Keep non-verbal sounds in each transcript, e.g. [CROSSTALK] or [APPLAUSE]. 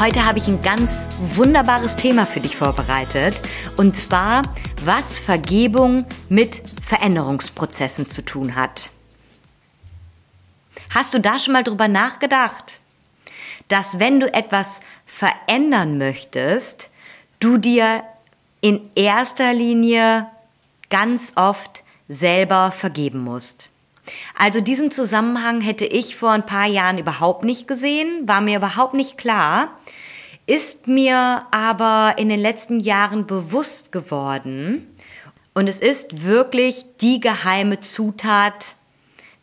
Heute habe ich ein ganz wunderbares Thema für dich vorbereitet. Und zwar, was Vergebung mit Veränderungsprozessen zu tun hat. Hast du da schon mal drüber nachgedacht? Dass wenn du etwas verändern möchtest, du dir in erster Linie ganz oft selber vergeben musst. Also diesen Zusammenhang hätte ich vor ein paar Jahren überhaupt nicht gesehen, war mir überhaupt nicht klar, ist mir aber in den letzten Jahren bewusst geworden und es ist wirklich die geheime Zutat,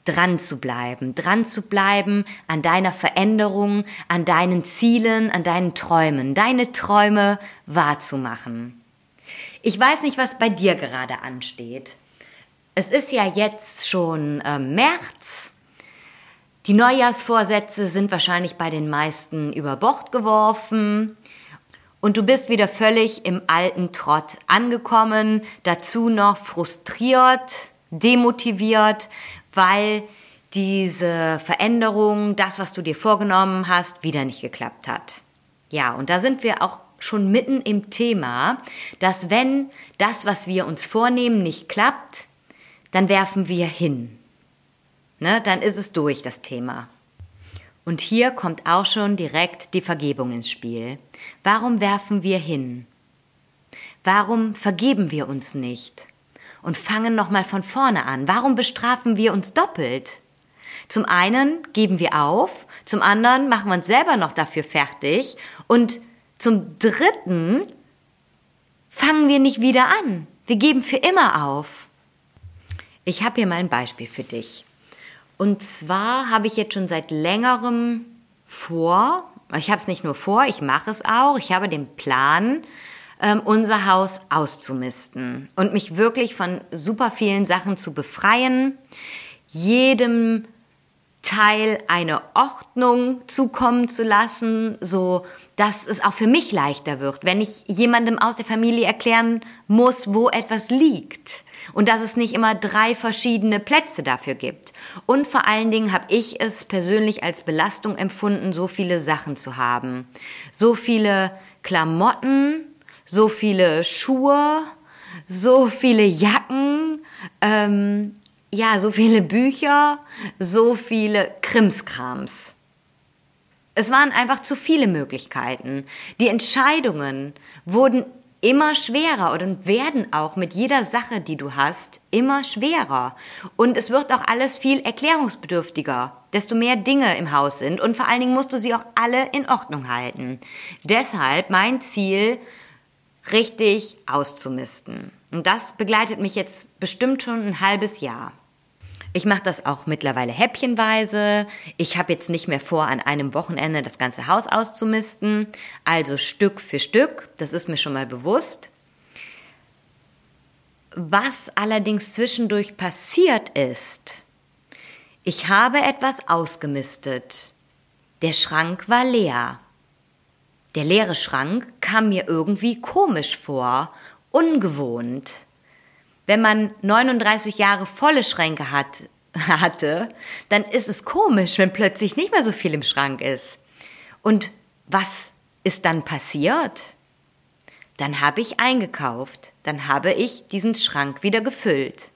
dran zu bleiben, dran zu bleiben an deiner Veränderung, an deinen Zielen, an deinen Träumen, deine Träume wahrzumachen. Ich weiß nicht, was bei dir gerade ansteht. Es ist ja jetzt schon äh, März. Die Neujahrsvorsätze sind wahrscheinlich bei den meisten über Bord geworfen. Und du bist wieder völlig im alten Trott angekommen, dazu noch frustriert, demotiviert, weil diese Veränderung, das, was du dir vorgenommen hast, wieder nicht geklappt hat. Ja, und da sind wir auch schon mitten im Thema, dass wenn das, was wir uns vornehmen, nicht klappt, dann werfen wir hin. Ne, dann ist es durch, das Thema. Und hier kommt auch schon direkt die Vergebung ins Spiel. Warum werfen wir hin? Warum vergeben wir uns nicht? Und fangen nochmal von vorne an. Warum bestrafen wir uns doppelt? Zum einen geben wir auf, zum anderen machen wir uns selber noch dafür fertig und zum dritten fangen wir nicht wieder an. Wir geben für immer auf. Ich habe hier mal ein Beispiel für dich. Und zwar habe ich jetzt schon seit längerem vor, ich habe es nicht nur vor, ich mache es auch, ich habe den Plan, ähm, unser Haus auszumisten und mich wirklich von super vielen Sachen zu befreien, jedem Teil eine Ordnung zukommen zu lassen, so dass es auch für mich leichter wird, wenn ich jemandem aus der Familie erklären muss, wo etwas liegt und dass es nicht immer drei verschiedene Plätze dafür gibt. Und vor allen Dingen habe ich es persönlich als Belastung empfunden, so viele Sachen zu haben. So viele Klamotten, so viele Schuhe, so viele Jacken, ähm, ja, so viele Bücher, so viele Krimskrams. Es waren einfach zu viele Möglichkeiten. Die Entscheidungen wurden immer schwerer und werden auch mit jeder Sache, die du hast, immer schwerer. Und es wird auch alles viel erklärungsbedürftiger, desto mehr Dinge im Haus sind und vor allen Dingen musst du sie auch alle in Ordnung halten. Deshalb mein Ziel, richtig auszumisten. Und das begleitet mich jetzt bestimmt schon ein halbes Jahr. Ich mache das auch mittlerweile häppchenweise. Ich habe jetzt nicht mehr vor, an einem Wochenende das ganze Haus auszumisten. Also Stück für Stück. Das ist mir schon mal bewusst. Was allerdings zwischendurch passiert ist, ich habe etwas ausgemistet. Der Schrank war leer. Der leere Schrank kam mir irgendwie komisch vor, ungewohnt. Wenn man 39 Jahre volle Schränke hat, [LAUGHS] hatte, dann ist es komisch, wenn plötzlich nicht mehr so viel im Schrank ist. Und was ist dann passiert? Dann habe ich eingekauft, dann habe ich diesen Schrank wieder gefüllt.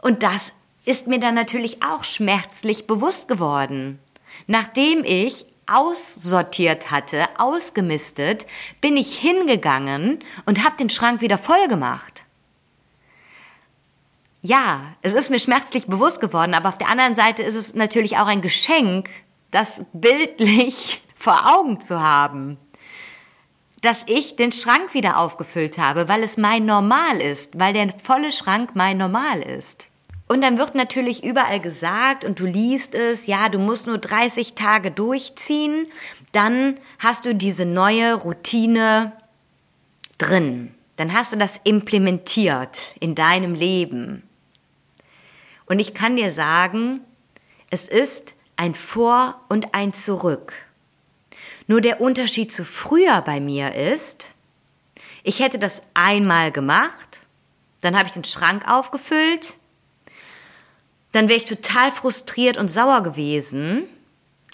Und das ist mir dann natürlich auch schmerzlich bewusst geworden. Nachdem ich aussortiert hatte, ausgemistet, bin ich hingegangen und habe den Schrank wieder voll gemacht. Ja, es ist mir schmerzlich bewusst geworden, aber auf der anderen Seite ist es natürlich auch ein Geschenk, das bildlich [LAUGHS] vor Augen zu haben. Dass ich den Schrank wieder aufgefüllt habe, weil es mein Normal ist, weil der volle Schrank mein Normal ist. Und dann wird natürlich überall gesagt und du liest es, ja, du musst nur 30 Tage durchziehen, dann hast du diese neue Routine drin. Dann hast du das implementiert in deinem Leben. Und ich kann dir sagen, es ist ein Vor und ein Zurück. Nur der Unterschied zu früher bei mir ist, ich hätte das einmal gemacht, dann habe ich den Schrank aufgefüllt, dann wäre ich total frustriert und sauer gewesen.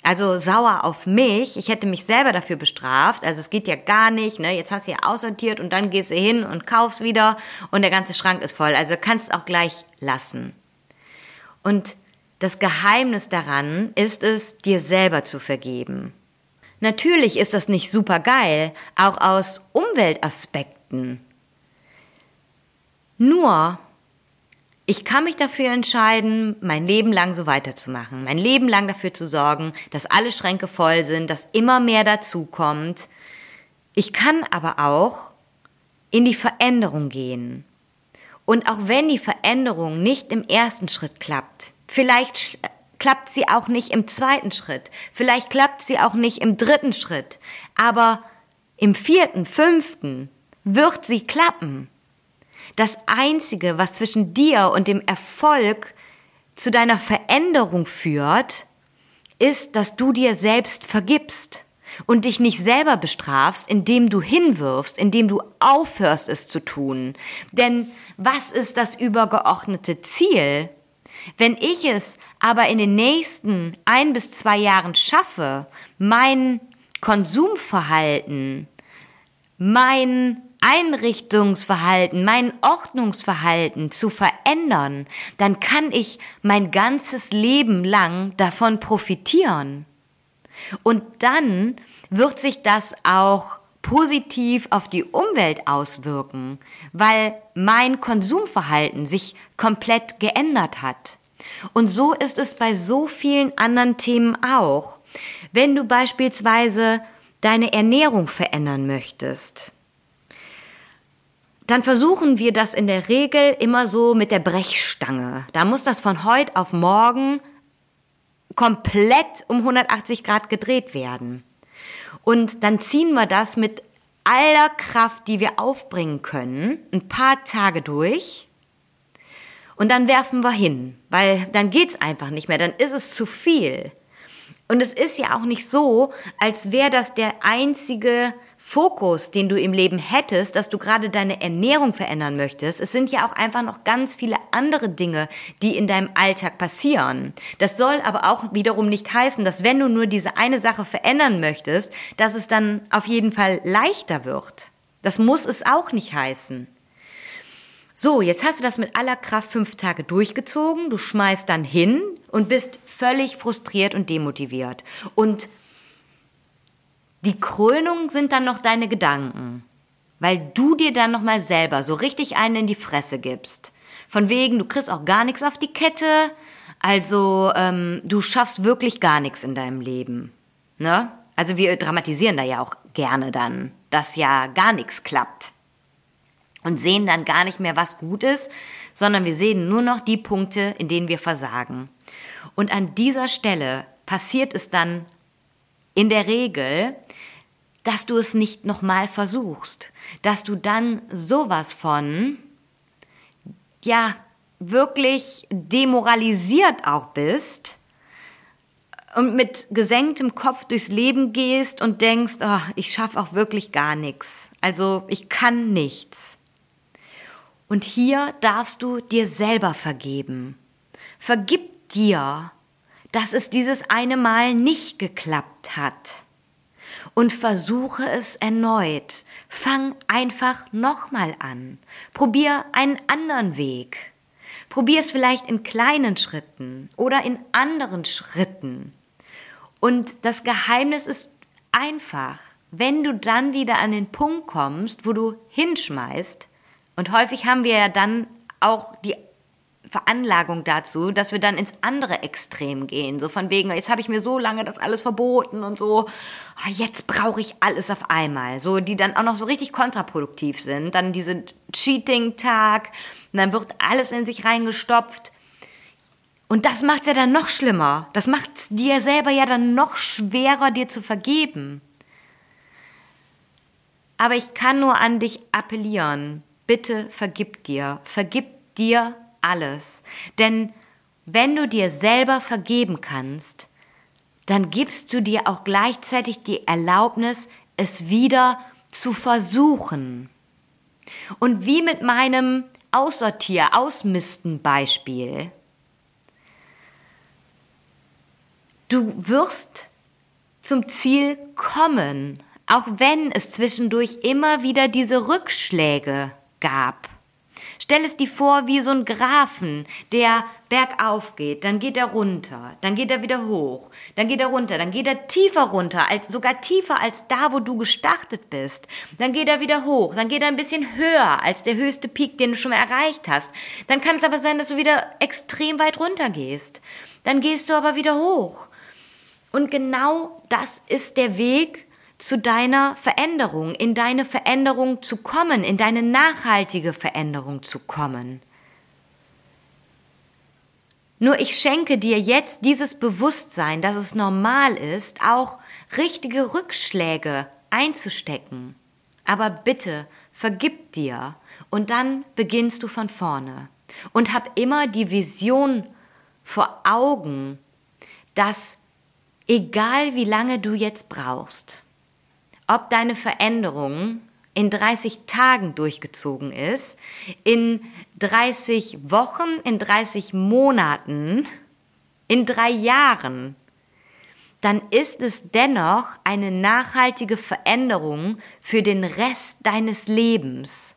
Also sauer auf mich. Ich hätte mich selber dafür bestraft. Also es geht ja gar nicht. Ne? Jetzt hast du ja aussortiert und dann gehst du hin und kaufst wieder und der ganze Schrank ist voll. Also kannst es auch gleich lassen. Und das Geheimnis daran ist es, dir selber zu vergeben. Natürlich ist das nicht super geil, auch aus Umweltaspekten. Nur, ich kann mich dafür entscheiden, mein Leben lang so weiterzumachen, mein Leben lang dafür zu sorgen, dass alle Schränke voll sind, dass immer mehr dazukommt. Ich kann aber auch in die Veränderung gehen. Und auch wenn die Veränderung nicht im ersten Schritt klappt, vielleicht klappt sie auch nicht im zweiten Schritt, vielleicht klappt sie auch nicht im dritten Schritt, aber im vierten, fünften wird sie klappen. Das Einzige, was zwischen dir und dem Erfolg zu deiner Veränderung führt, ist, dass du dir selbst vergibst und dich nicht selber bestrafst, indem du hinwirfst, indem du aufhörst es zu tun. Denn was ist das übergeordnete Ziel? Wenn ich es aber in den nächsten ein bis zwei Jahren schaffe, mein Konsumverhalten, mein Einrichtungsverhalten, mein Ordnungsverhalten zu verändern, dann kann ich mein ganzes Leben lang davon profitieren. Und dann wird sich das auch positiv auf die Umwelt auswirken, weil mein Konsumverhalten sich komplett geändert hat. Und so ist es bei so vielen anderen Themen auch. Wenn du beispielsweise deine Ernährung verändern möchtest, dann versuchen wir das in der Regel immer so mit der Brechstange. Da muss das von heute auf morgen komplett um 180 Grad gedreht werden. Und dann ziehen wir das mit aller Kraft, die wir aufbringen können, ein paar Tage durch. Und dann werfen wir hin, weil dann geht's einfach nicht mehr, dann ist es zu viel. Und es ist ja auch nicht so, als wäre das der einzige Fokus, den du im Leben hättest, dass du gerade deine Ernährung verändern möchtest. Es sind ja auch einfach noch ganz viele andere Dinge, die in deinem Alltag passieren. Das soll aber auch wiederum nicht heißen, dass wenn du nur diese eine Sache verändern möchtest, dass es dann auf jeden Fall leichter wird. Das muss es auch nicht heißen. So, jetzt hast du das mit aller Kraft fünf Tage durchgezogen, du schmeißt dann hin und bist völlig frustriert und demotiviert. Und die Krönung sind dann noch deine Gedanken, weil du dir dann nochmal selber so richtig einen in die Fresse gibst. Von wegen, du kriegst auch gar nichts auf die Kette, also ähm, du schaffst wirklich gar nichts in deinem Leben. Ne? Also wir dramatisieren da ja auch gerne dann, dass ja gar nichts klappt. Und sehen dann gar nicht mehr, was gut ist, sondern wir sehen nur noch die Punkte, in denen wir versagen. Und an dieser Stelle passiert es dann in der Regel, dass du es nicht nochmal versuchst, dass du dann sowas von, ja, wirklich demoralisiert auch bist und mit gesenktem Kopf durchs Leben gehst und denkst, oh, ich schaffe auch wirklich gar nichts. Also ich kann nichts. Und hier darfst du dir selber vergeben. Vergib dir dass es dieses eine Mal nicht geklappt hat. Und versuche es erneut. Fang einfach nochmal an. Probier einen anderen Weg. Probier es vielleicht in kleinen Schritten oder in anderen Schritten. Und das Geheimnis ist einfach, wenn du dann wieder an den Punkt kommst, wo du hinschmeißt, und häufig haben wir ja dann auch die Veranlagung dazu, dass wir dann ins andere Extrem gehen. So von wegen, jetzt habe ich mir so lange das alles verboten und so, ah, jetzt brauche ich alles auf einmal. So, die dann auch noch so richtig kontraproduktiv sind. Dann diese Cheating-Tag, dann wird alles in sich reingestopft. Und das macht es ja dann noch schlimmer. Das macht es dir selber ja dann noch schwerer, dir zu vergeben. Aber ich kann nur an dich appellieren. Bitte vergib dir. Vergib dir alles. Denn wenn du dir selber vergeben kannst, dann gibst du dir auch gleichzeitig die Erlaubnis, es wieder zu versuchen. Und wie mit meinem Aussortier, Ausmisten Beispiel. Du wirst zum Ziel kommen, auch wenn es zwischendurch immer wieder diese Rückschläge gab. Stell es dir vor wie so ein Graphen, der bergauf geht, dann geht er runter, dann geht er wieder hoch, dann geht er runter, dann geht er tiefer runter, als, sogar tiefer als da, wo du gestartet bist. Dann geht er wieder hoch, dann geht er ein bisschen höher als der höchste Peak, den du schon mal erreicht hast. Dann kann es aber sein, dass du wieder extrem weit runter gehst. Dann gehst du aber wieder hoch. Und genau das ist der Weg, zu deiner Veränderung, in deine Veränderung zu kommen, in deine nachhaltige Veränderung zu kommen. Nur ich schenke dir jetzt dieses Bewusstsein, dass es normal ist, auch richtige Rückschläge einzustecken. Aber bitte vergib dir und dann beginnst du von vorne. Und hab immer die Vision vor Augen, dass egal wie lange du jetzt brauchst, ob deine Veränderung in 30 Tagen durchgezogen ist, in 30 Wochen, in 30 Monaten, in drei Jahren, dann ist es dennoch eine nachhaltige Veränderung für den Rest deines Lebens.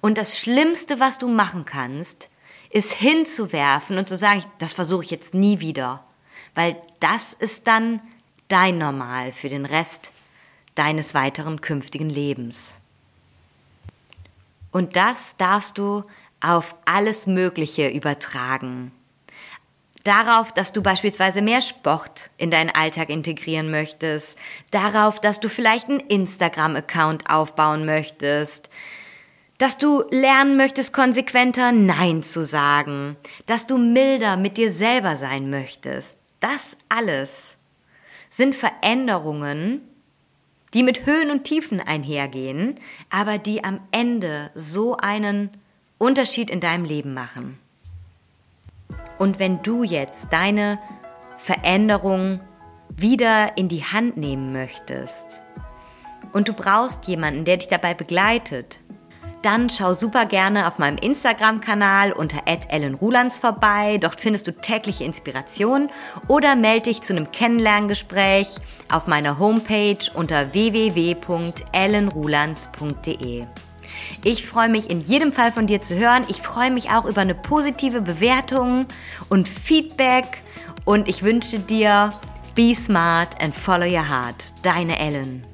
Und das Schlimmste, was du machen kannst, ist hinzuwerfen und zu sagen, das versuche ich jetzt nie wieder, weil das ist dann dein Normal für den Rest deines weiteren künftigen Lebens. Und das darfst du auf alles Mögliche übertragen. Darauf, dass du beispielsweise mehr Sport in deinen Alltag integrieren möchtest, darauf, dass du vielleicht einen Instagram-Account aufbauen möchtest, dass du lernen möchtest, konsequenter Nein zu sagen, dass du milder mit dir selber sein möchtest. Das alles sind Veränderungen, die mit Höhen und Tiefen einhergehen, aber die am Ende so einen Unterschied in deinem Leben machen. Und wenn du jetzt deine Veränderung wieder in die Hand nehmen möchtest und du brauchst jemanden, der dich dabei begleitet, dann schau super gerne auf meinem Instagram-Kanal unter @ellenrulands vorbei. Dort findest du tägliche Inspiration oder melde dich zu einem Kennenlerngespräch auf meiner Homepage unter www.ellenrulands.de. Ich freue mich in jedem Fall von dir zu hören. Ich freue mich auch über eine positive Bewertung und Feedback und ich wünsche dir Be smart and follow your heart. Deine Ellen.